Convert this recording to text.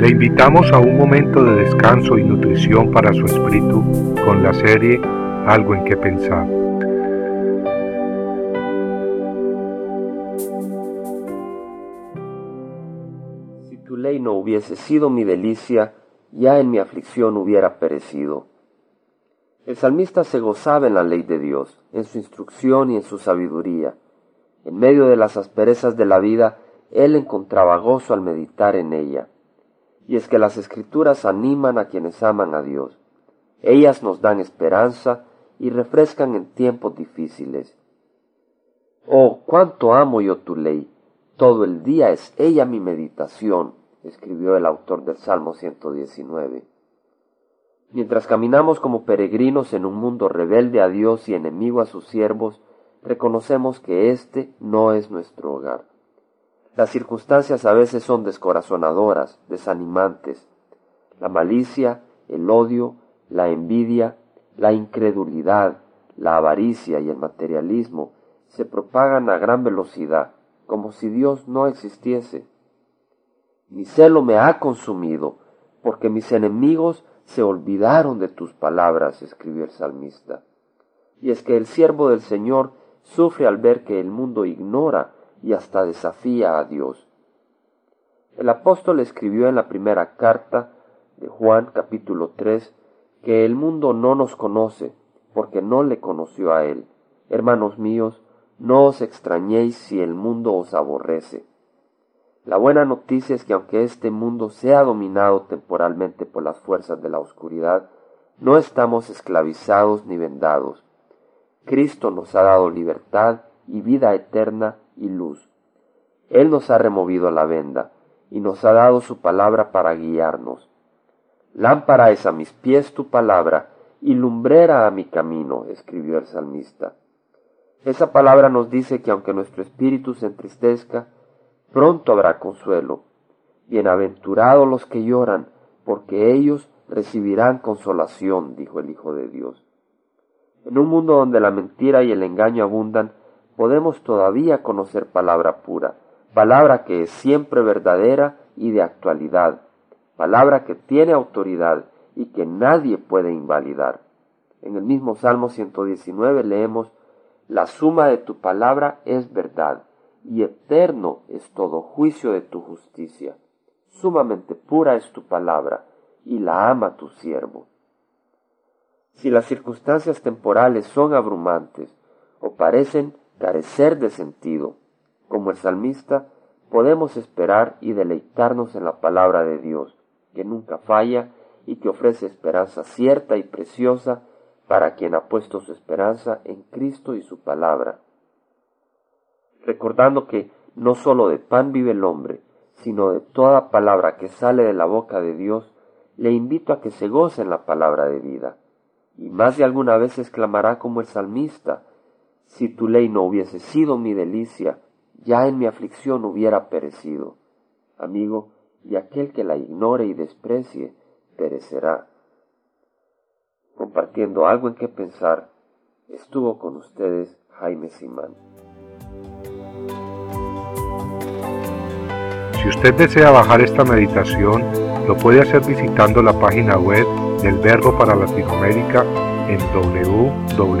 Le invitamos a un momento de descanso y nutrición para su espíritu con la serie Algo en que pensar. Si tu ley no hubiese sido mi delicia, ya en mi aflicción hubiera perecido. El salmista se gozaba en la ley de Dios, en su instrucción y en su sabiduría. En medio de las asperezas de la vida, él encontraba gozo al meditar en ella y es que las escrituras animan a quienes aman a Dios. Ellas nos dan esperanza y refrescan en tiempos difíciles. Oh, cuánto amo yo tu ley. Todo el día es ella mi meditación, escribió el autor del Salmo 119. Mientras caminamos como peregrinos en un mundo rebelde a Dios y enemigo a sus siervos, reconocemos que este no es nuestro hogar. Las circunstancias a veces son descorazonadoras, desanimantes. La malicia, el odio, la envidia, la incredulidad, la avaricia y el materialismo se propagan a gran velocidad, como si Dios no existiese. Mi celo me ha consumido, porque mis enemigos se olvidaron de tus palabras, escribió el salmista. Y es que el siervo del Señor sufre al ver que el mundo ignora y hasta desafía a Dios. El apóstol escribió en la primera carta de Juan capítulo 3 que el mundo no nos conoce porque no le conoció a él. Hermanos míos, no os extrañéis si el mundo os aborrece. La buena noticia es que aunque este mundo sea dominado temporalmente por las fuerzas de la oscuridad, no estamos esclavizados ni vendados. Cristo nos ha dado libertad y vida eterna y luz. Él nos ha removido la venda y nos ha dado su palabra para guiarnos. Lámpara es a mis pies tu palabra y lumbrera a mi camino, escribió el salmista. Esa palabra nos dice que aunque nuestro espíritu se entristezca, pronto habrá consuelo. Bienaventurados los que lloran, porque ellos recibirán consolación, dijo el Hijo de Dios. En un mundo donde la mentira y el engaño abundan, podemos todavía conocer palabra pura, palabra que es siempre verdadera y de actualidad, palabra que tiene autoridad y que nadie puede invalidar. En el mismo Salmo 119 leemos, La suma de tu palabra es verdad, y eterno es todo juicio de tu justicia. Sumamente pura es tu palabra, y la ama tu siervo. Si las circunstancias temporales son abrumantes o parecen carecer de sentido. Como el salmista, podemos esperar y deleitarnos en la palabra de Dios, que nunca falla y que ofrece esperanza cierta y preciosa para quien ha puesto su esperanza en Cristo y su palabra. Recordando que no sólo de pan vive el hombre, sino de toda palabra que sale de la boca de Dios, le invito a que se goce en la palabra de vida. Y más de alguna vez exclamará como el salmista, si tu ley no hubiese sido mi delicia, ya en mi aflicción hubiera perecido. Amigo, y aquel que la ignore y desprecie, perecerá. Compartiendo algo en qué pensar, estuvo con ustedes Jaime Simán. Si usted desea bajar esta meditación, lo puede hacer visitando la página web del Verbo para Latinoamérica en www